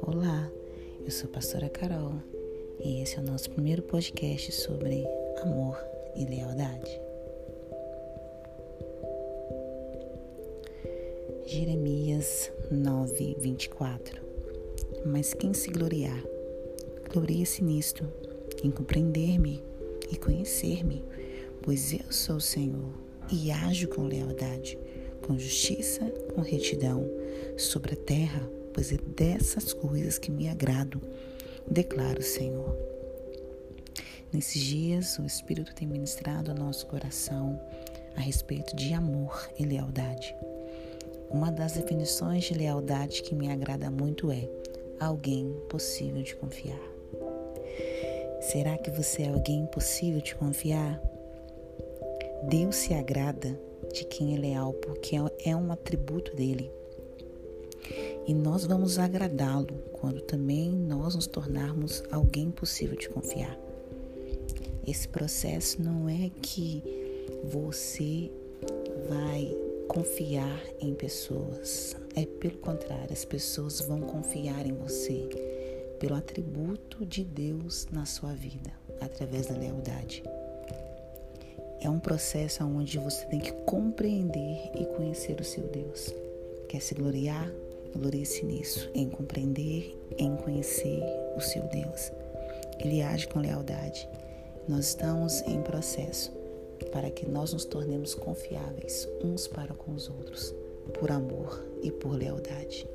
Olá, eu sou a pastora Carol e esse é o nosso primeiro podcast sobre amor e lealdade. Jeremias 9, 24 Mas quem se gloriar, glorie-se nisto, em compreender-me e conhecer-me, pois eu sou o Senhor e ajo com lealdade, com justiça, com retidão sobre a terra, pois é dessas coisas que me agrado, declara o Senhor. Nesses dias, o Espírito tem ministrado ao nosso coração a respeito de amor e lealdade. Uma das definições de lealdade que me agrada muito é alguém possível de confiar. Será que você é alguém possível de confiar? Deus se agrada de quem é leal, porque é um atributo dele. E nós vamos agradá-lo quando também nós nos tornarmos alguém possível de confiar. Esse processo não é que você vai confiar em pessoas, é pelo contrário, as pessoas vão confiar em você pelo atributo de Deus na sua vida, através da lealdade. Um processo onde você tem que compreender e conhecer o seu Deus. Quer se gloriar? Glorie-se nisso, em compreender, em conhecer o seu Deus. Ele age com lealdade. Nós estamos em processo para que nós nos tornemos confiáveis uns para com os outros, por amor e por lealdade.